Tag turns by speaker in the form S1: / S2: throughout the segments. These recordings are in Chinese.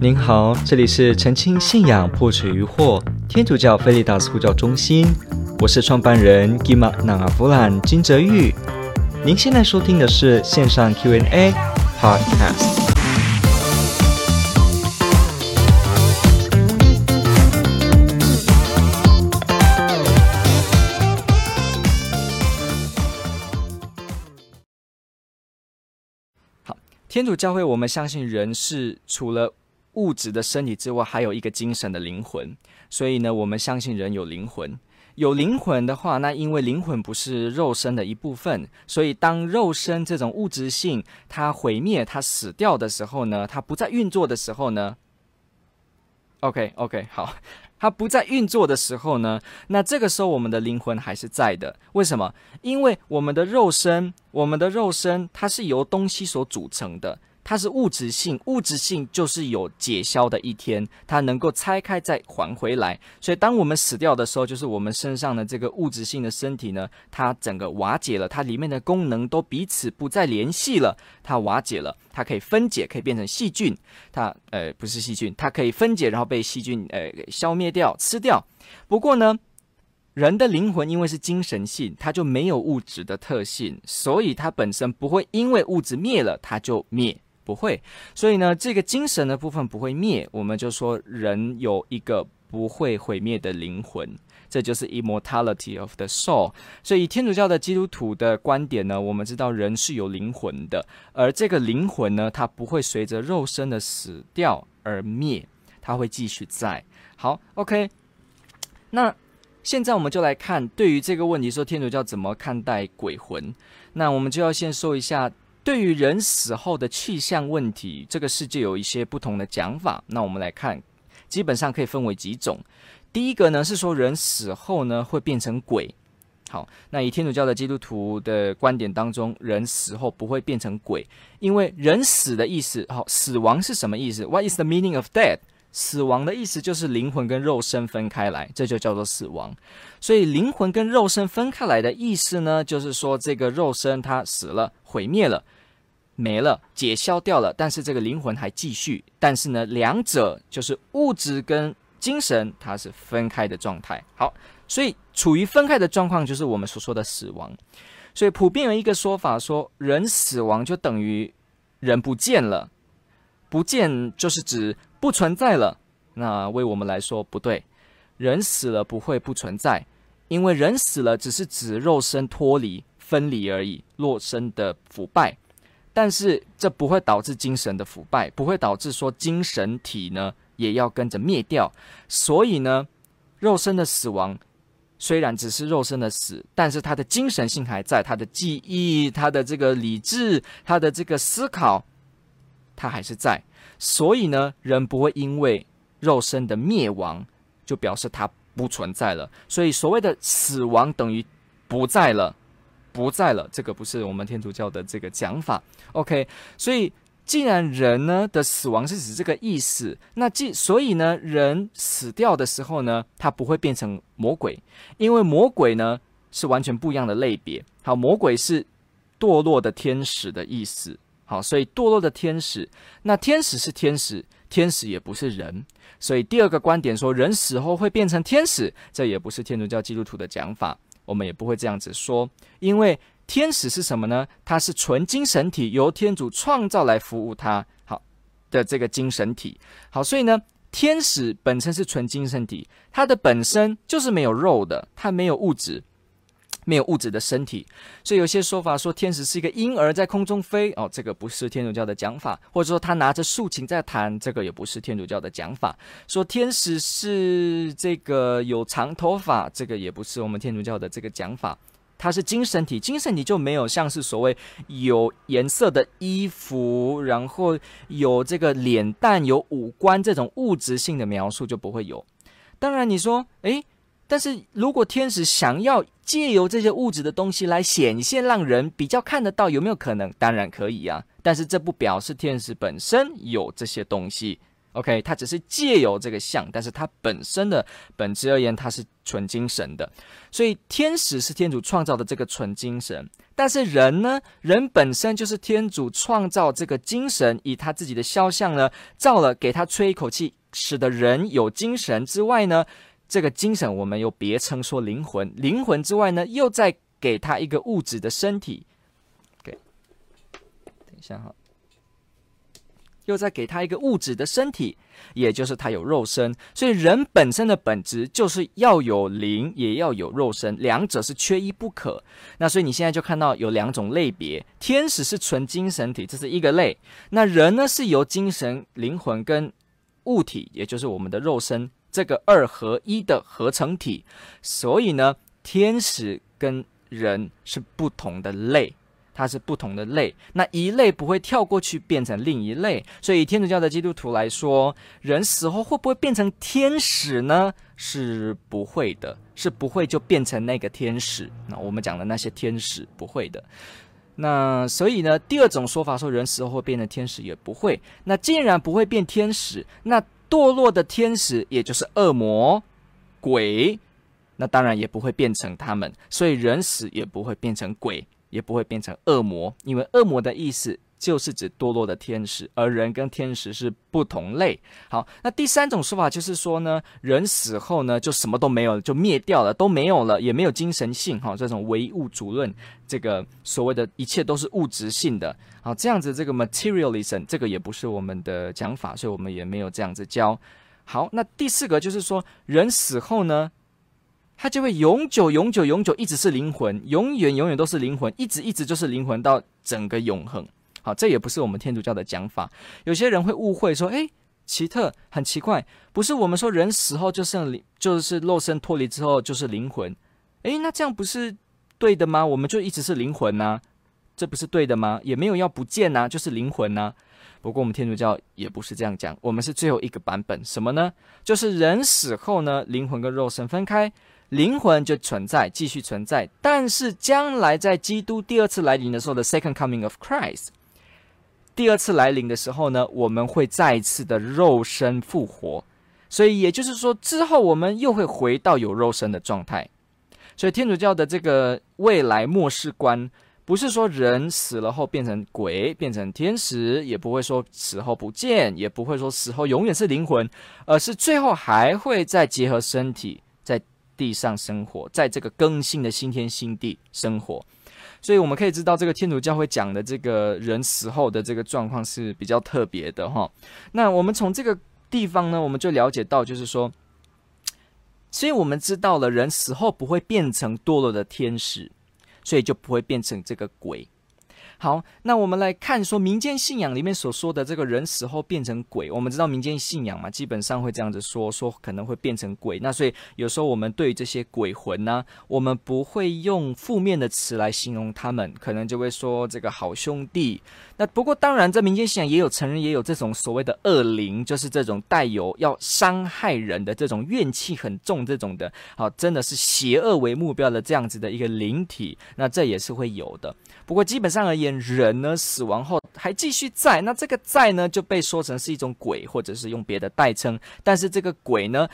S1: 您好，这里是澄清信仰破除疑惑天主教菲利达斯呼叫中心，我是创办人 Gima Nangavulan 金泽玉。您现在收听的是线上 Q&A Podcast。好，天主教会我们相信人是除了物质的身体之外，还有一个精神的灵魂，所以呢，我们相信人有灵魂。有灵魂的话，那因为灵魂不是肉身的一部分，所以当肉身这种物质性它毁灭、它死掉的时候呢，它不再运作的时候呢，OK OK 好，它不再运作的时候呢，那这个时候我们的灵魂还是在的。为什么？因为我们的肉身，我们的肉身它是由东西所组成的。它是物质性，物质性就是有解消的一天，它能够拆开再还回来。所以，当我们死掉的时候，就是我们身上的这个物质性的身体呢，它整个瓦解了，它里面的功能都彼此不再联系了，它瓦解了，它可以分解，可以变成细菌。它呃不是细菌，它可以分解，然后被细菌呃给消灭掉、吃掉。不过呢，人的灵魂因为是精神性，它就没有物质的特性，所以它本身不会因为物质灭了，它就灭。不会，所以呢，这个精神的部分不会灭，我们就说人有一个不会毁灭的灵魂，这就是 immortality of the soul。所以，天主教的基督徒的观点呢，我们知道人是有灵魂的，而这个灵魂呢，它不会随着肉身的死掉而灭，它会继续在。好，OK，那现在我们就来看，对于这个问题，说天主教怎么看待鬼魂？那我们就要先说一下。对于人死后的去向问题，这个世界有一些不同的讲法。那我们来看，基本上可以分为几种。第一个呢是说人死后呢会变成鬼。好，那以天主教的基督徒的观点当中，人死后不会变成鬼，因为人死的意思，好，死亡是什么意思？What is the meaning of death？死亡的意思就是灵魂跟肉身分开来，这就叫做死亡。所以灵魂跟肉身分开来的意思呢，就是说这个肉身它死了，毁灭了。没了，解消掉了，但是这个灵魂还继续。但是呢，两者就是物质跟精神，它是分开的状态。好，所以处于分开的状况，就是我们所说的死亡。所以普遍有一个说法说，人死亡就等于人不见了，不见就是指不存在了。那为我们来说不对，人死了不会不存在，因为人死了只是指肉身脱离、分离而已，肉身的腐败。但是这不会导致精神的腐败，不会导致说精神体呢也要跟着灭掉。所以呢，肉身的死亡虽然只是肉身的死，但是他的精神性还在，他的记忆、他的这个理智、他的这个思考，他还是在。所以呢，人不会因为肉身的灭亡就表示他不存在了。所以所谓的死亡等于不在了。不在了，这个不是我们天主教的这个讲法。OK，所以既然人呢的死亡是指这个意思，那既所以呢，人死掉的时候呢，他不会变成魔鬼，因为魔鬼呢是完全不一样的类别。好，魔鬼是堕落的天使的意思。好，所以堕落的天使，那天使是天使，天使也不是人。所以第二个观点说，人死后会变成天使，这也不是天主教基督徒的讲法。我们也不会这样子说，因为天使是什么呢？它是纯精神体，由天主创造来服务他好的这个精神体。好，所以呢，天使本身是纯精神体，它的本身就是没有肉的，它没有物质。没有物质的身体，所以有些说法说天使是一个婴儿在空中飞哦，这个不是天主教的讲法，或者说他拿着竖琴在弹，这个也不是天主教的讲法。说天使是这个有长头发，这个也不是我们天主教的这个讲法。它是精神体，精神体就没有像是所谓有颜色的衣服，然后有这个脸蛋、有五官这种物质性的描述就不会有。当然你说，诶。但是如果天使想要借由这些物质的东西来显现，让人比较看得到，有没有可能？当然可以啊。但是这不表示天使本身有这些东西。OK，它只是借由这个像，但是它本身的本质而言，它是纯精神的。所以天使是天主创造的这个纯精神，但是人呢，人本身就是天主创造这个精神，以他自己的肖像呢造了，给他吹一口气，使得人有精神之外呢，这个精神我们又别称说灵魂，灵魂之外呢，又再给他一个物质的身体。OK，等一下哈。又再给他一个物质的身体，也就是他有肉身，所以人本身的本质就是要有灵，也要有肉身，两者是缺一不可。那所以你现在就看到有两种类别，天使是纯精神体，这是一个类；那人呢，是由精神、灵魂跟物体，也就是我们的肉身，这个二合一的合成体。所以呢，天使跟人是不同的类。它是不同的类，那一类不会跳过去变成另一类，所以天主教的基督徒来说，人死后会不会变成天使呢？是不会的，是不会就变成那个天使。那我们讲的那些天使不会的。那所以呢，第二种说法说人死后会变成天使也不会。那既然不会变天使，那堕落的天使也就是恶魔、鬼，那当然也不会变成他们，所以人死也不会变成鬼。也不会变成恶魔，因为恶魔的意思就是指堕落的天使，而人跟天使是不同类。好，那第三种说法就是说呢，人死后呢就什么都没有了，就灭掉了，都没有了，也没有精神性。哈，这种唯物主论，这个所谓的一切都是物质性的。好，这样子这个 materialism 这个也不是我们的讲法，所以我们也没有这样子教。好，那第四个就是说，人死后呢，他就会永久、永久、永久，一直是灵魂，永远、永远都是灵魂，一直、一直就是灵魂到整个永恒。好，这也不是我们天主教的讲法。有些人会误会说：“诶，奇特，很奇怪，不是我们说人死后就剩灵，就是肉身脱离之后就是灵魂？诶，那这样不是对的吗？我们就一直是灵魂呐，这不是对的吗？也没有要不见呐，就是灵魂呐。不过我们天主教也不是这样讲，我们是最后一个版本，什么呢？就是人死后呢，灵魂跟肉身分开。灵魂就存在，继续存在，但是将来在基督第二次来临的时候的 Second Coming of Christ，第二次来临的时候呢，我们会再次的肉身复活，所以也就是说，之后我们又会回到有肉身的状态。所以天主教的这个未来末世观，不是说人死了后变成鬼，变成天使，也不会说死后不见，也不会说死后永远是灵魂，而是最后还会再结合身体。在地上生活，在这个更新的新天新地生活，所以我们可以知道，这个天主教会讲的这个人死后的这个状况是比较特别的哈。那我们从这个地方呢，我们就了解到，就是说，所以我们知道了人死后不会变成堕落的天使，所以就不会变成这个鬼。好，那我们来看说民间信仰里面所说的这个人死后变成鬼，我们知道民间信仰嘛，基本上会这样子说，说可能会变成鬼。那所以有时候我们对这些鬼魂呢，我们不会用负面的词来形容他们，可能就会说这个好兄弟。那不过当然，在民间信仰也有承认，也有这种所谓的恶灵，就是这种带有要伤害人的这种怨气很重这种的，好，真的是邪恶为目标的这样子的一个灵体，那这也是会有的。不过基本上而言，人呢死亡后还继续在，那这个在呢就被说成是一种鬼，或者是用别的代称。但是这个鬼呢，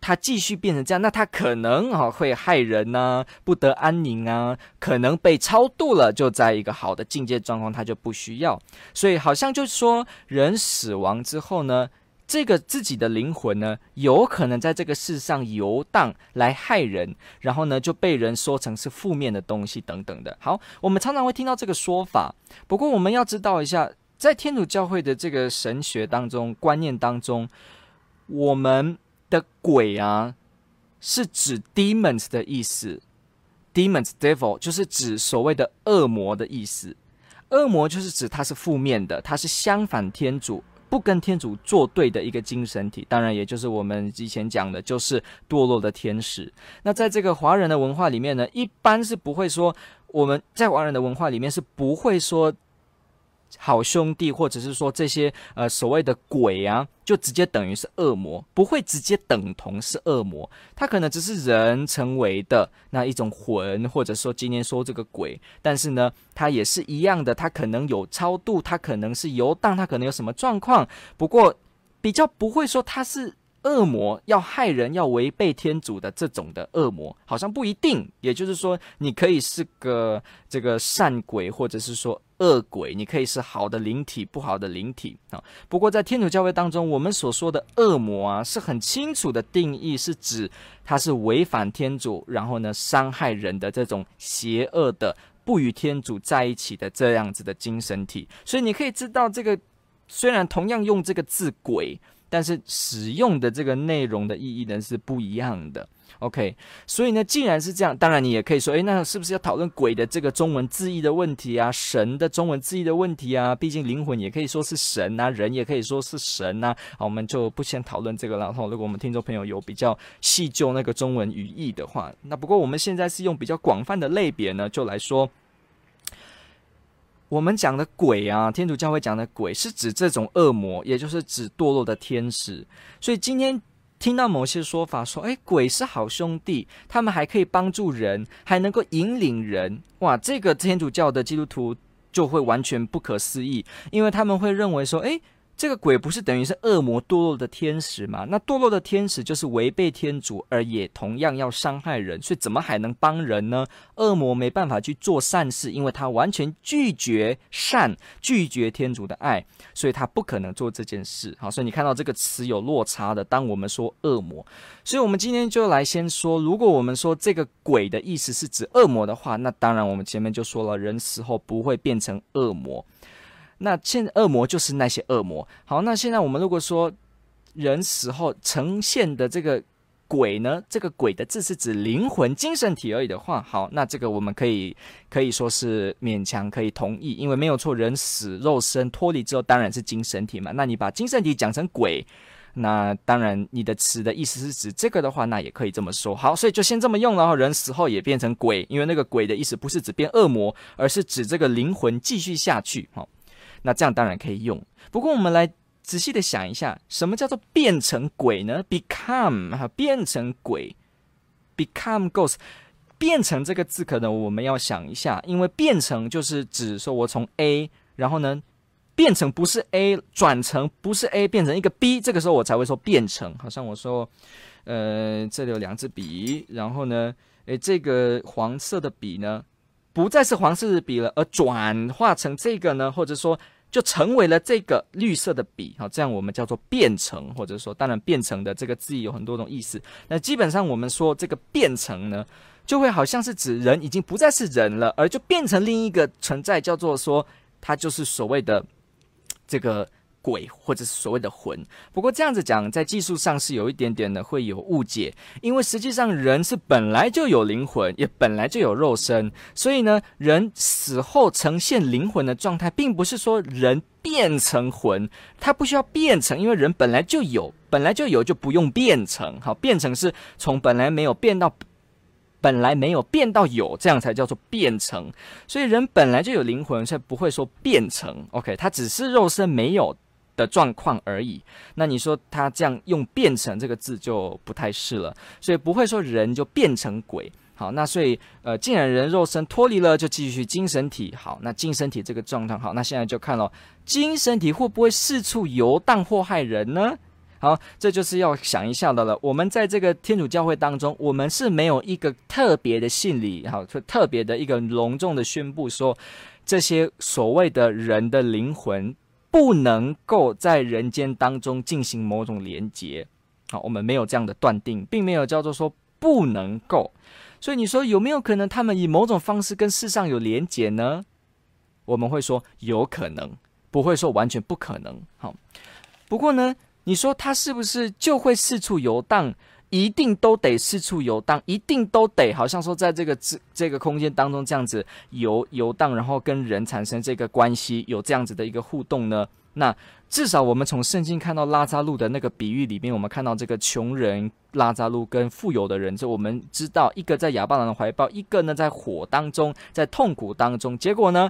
S1: 它继续变成这样，那它可能啊会害人呐、啊，不得安宁啊，可能被超度了，就在一个好的境界状况，它就不需要。所以好像就是说，人死亡之后呢。这个自己的灵魂呢，有可能在这个世上游荡来害人，然后呢就被人说成是负面的东西等等的。好，我们常常会听到这个说法。不过我们要知道一下，在天主教会的这个神学当中、观念当中，我们的鬼啊是指 demons 的意思，demons devil 就是指所谓的恶魔的意思。恶魔就是指它是负面的，它是相反天主。不跟天主作对的一个精神体，当然也就是我们以前讲的，就是堕落的天使。那在这个华人的文化里面呢，一般是不会说，我们在华人的文化里面是不会说。好兄弟，或者是说这些呃所谓的鬼啊，就直接等于是恶魔，不会直接等同是恶魔，他可能只是人成为的那一种魂，或者说今天说这个鬼，但是呢，他也是一样的，他可能有超度，他可能是游荡，他可能有什么状况，不过比较不会说他是。恶魔要害人，要违背天主的这种的恶魔，好像不一定。也就是说，你可以是个这个善鬼，或者是说恶鬼，你可以是好的灵体，不好的灵体啊。不过在天主教会当中，我们所说的恶魔啊，是很清楚的定义，是指它是违反天主，然后呢伤害人的这种邪恶的、不与天主在一起的这样子的精神体。所以你可以知道，这个虽然同样用这个字“鬼”。但是使用的这个内容的意义呢是不一样的，OK？所以呢，既然是这样，当然你也可以说，诶，那是不是要讨论鬼的这个中文字义的问题啊？神的中文字义的问题啊？毕竟灵魂也可以说是神啊，人也可以说是神呐。好，我们就不先讨论这个了。然后，如果我们听众朋友有比较细究那个中文语义的话，那不过我们现在是用比较广泛的类别呢，就来说。我们讲的鬼啊，天主教会讲的鬼是指这种恶魔，也就是指堕落的天使。所以今天听到某些说法说，诶，鬼是好兄弟，他们还可以帮助人，还能够引领人，哇，这个天主教的基督徒就会完全不可思议，因为他们会认为说，诶。这个鬼不是等于是恶魔堕落的天使吗？那堕落的天使就是违背天主，而也同样要伤害人，所以怎么还能帮人呢？恶魔没办法去做善事，因为他完全拒绝善，拒绝天主的爱，所以他不可能做这件事。好，所以你看到这个词有落差的。当我们说恶魔，所以我们今天就来先说，如果我们说这个鬼的意思是指恶魔的话，那当然我们前面就说了，人死后不会变成恶魔。那现恶魔就是那些恶魔。好，那现在我们如果说人死后呈现的这个鬼呢，这个鬼的字是指灵魂、精神体而已的话，好，那这个我们可以可以说是勉强可以同意，因为没有错，人死肉身脱离之后当然是精神体嘛。那你把精神体讲成鬼，那当然你的词的意思是指这个的话，那也可以这么说。好，所以就先这么用，然后人死后也变成鬼，因为那个鬼的意思不是指变恶魔，而是指这个灵魂继续下去。好。那这样当然可以用，不过我们来仔细的想一下，什么叫做变成鬼呢？become 哈，变成鬼，become ghost，变成这个字可能我们要想一下，因为变成就是指说我从 A，然后呢变成不是 A，转成不是 A，变成一个 B，这个时候我才会说变成。好像我说，呃，这里有两支笔，然后呢，诶，这个黄色的笔呢，不再是黄色的笔了，而转化成这个呢，或者说。就成为了这个绿色的笔，哈，这样我们叫做变成，或者说，当然变成的这个字有很多种意思。那基本上我们说这个变成呢，就会好像是指人已经不再是人了，而就变成另一个存在，叫做说它就是所谓的这个。鬼或者是所谓的魂，不过这样子讲，在技术上是有一点点的会有误解，因为实际上人是本来就有灵魂，也本来就有肉身，所以呢，人死后呈现灵魂的状态，并不是说人变成魂，它不需要变成，因为人本来就有，本来就有就不用变成，好，变成是从本来没有变到本来没有变到有，这样才叫做变成，所以人本来就有灵魂，所以不会说变成，OK，他只是肉身没有的状况而已，那你说他这样用“变成”这个字就不太是了，所以不会说人就变成鬼。好，那所以呃，既然人肉身脱离了，就继续精神体。好，那精神体这个状态，好，那现在就看了精神体会不会四处游荡祸害人呢？好，这就是要想一下的了。我们在这个天主教会当中，我们是没有一个特别的信礼，好，就特别的一个隆重的宣布说，这些所谓的人的灵魂。不能够在人间当中进行某种连接，好，我们没有这样的断定，并没有叫做说不能够。所以你说有没有可能他们以某种方式跟世上有连接呢？我们会说有可能，不会说完全不可能。好，不过呢，你说他是不是就会四处游荡？一定都得四处游荡，一定都得好像说在这个这这个空间当中这样子游游荡，然后跟人产生这个关系，有这样子的一个互动呢？那至少我们从圣经看到拉扎路的那个比喻里面，我们看到这个穷人拉扎路跟富有的人，就我们知道一个在亚巴郎的怀抱，一个呢在火当中，在痛苦当中，结果呢，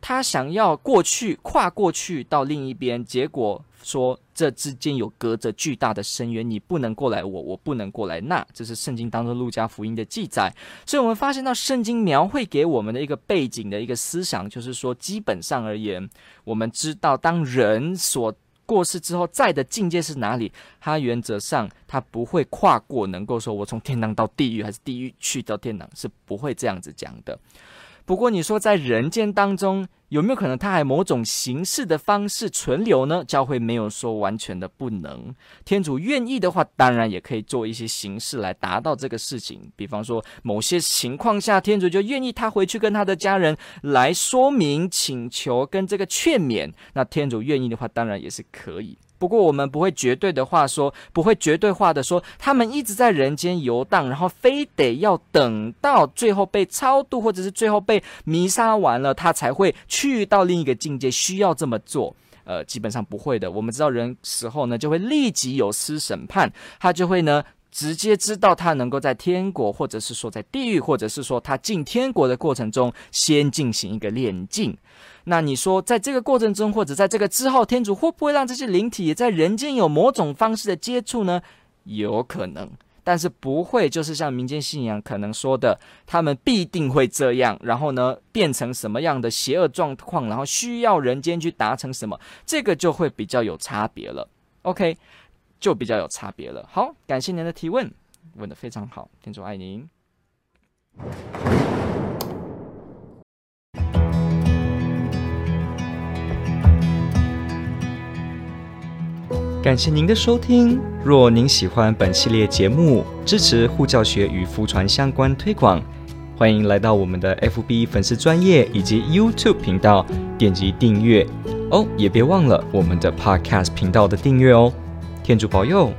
S1: 他想要过去，跨过去到另一边，结果说这之间有隔着巨大的深渊，你不能过来我，我不能过来那，这是圣经当中路加福音的记载。所以，我们发现到圣经描绘给我们的一个背景的一个思想，就是说，基本上而言，我们知道当人所过世之后在的境界是哪里，他原则上他不会跨过，能够说我从天堂到地狱，还是地狱去到天堂，是不会这样子讲的。不过你说在人间当中有没有可能他还某种形式的方式存留呢？教会没有说完全的不能。天主愿意的话，当然也可以做一些形式来达到这个事情。比方说某些情况下，天主就愿意他回去跟他的家人来说明、请求跟这个劝勉。那天主愿意的话，当然也是可以。不过我们不会绝对的话说，不会绝对化的说，他们一直在人间游荡，然后非得要等到最后被超度，或者是最后被弥杀完了，他才会去到另一个境界，需要这么做。呃，基本上不会的。我们知道人死后呢，就会立即有司审判，他就会呢。直接知道他能够在天国，或者是说在地狱，或者是说他进天国的过程中，先进行一个炼净。那你说，在这个过程中，或者在这个之后，天主会不会让这些灵体也在人间有某种方式的接触呢？有可能，但是不会，就是像民间信仰可能说的，他们必定会这样，然后呢，变成什么样的邪恶状况，然后需要人间去达成什么，这个就会比较有差别了。OK。就比较有差别了。好，感谢您的提问，问得非常好，天主爱您。感谢您的收听。若您喜欢本系列节目，支持护教学与福传相关推广，欢迎来到我们的 FB 粉丝专业以及 YouTube 频道，点击订阅哦。也别忘了我们的 Podcast 频道的订阅哦。天主保佑。